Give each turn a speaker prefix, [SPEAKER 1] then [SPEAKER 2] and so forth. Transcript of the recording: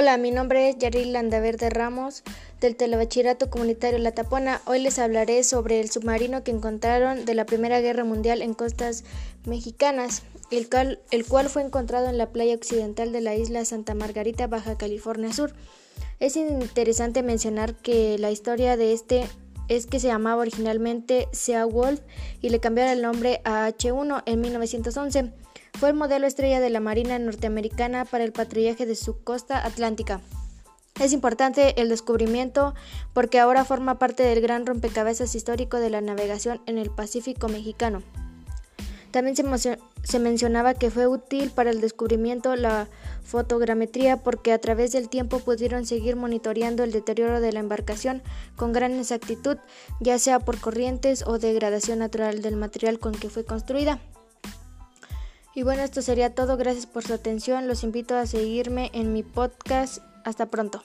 [SPEAKER 1] Hola, mi nombre es Yaril Landaverde Ramos del Telebachillerato Comunitario La Tapona. Hoy les hablaré sobre el submarino que encontraron de la Primera Guerra Mundial en costas mexicanas, el cual, el cual fue encontrado en la playa occidental de la isla Santa Margarita, Baja California Sur. Es interesante mencionar que la historia de este es que se llamaba originalmente Sea Wolf y le cambiaron el nombre a H1 en 1911. Fue el modelo estrella de la Marina norteamericana para el patrullaje de su costa atlántica. Es importante el descubrimiento porque ahora forma parte del gran rompecabezas histórico de la navegación en el Pacífico mexicano. También se, se, mencionaba que fue útil para el descubrimiento la fotogrametría porque a través del tiempo pudieron seguir monitoreando el deterioro de la embarcación con gran exactitud, ya sea por corrientes o degradación natural del material con que fue construida. Y bueno, esto sería todo. Gracias por su atención. Los invito a seguirme en mi podcast. Hasta pronto.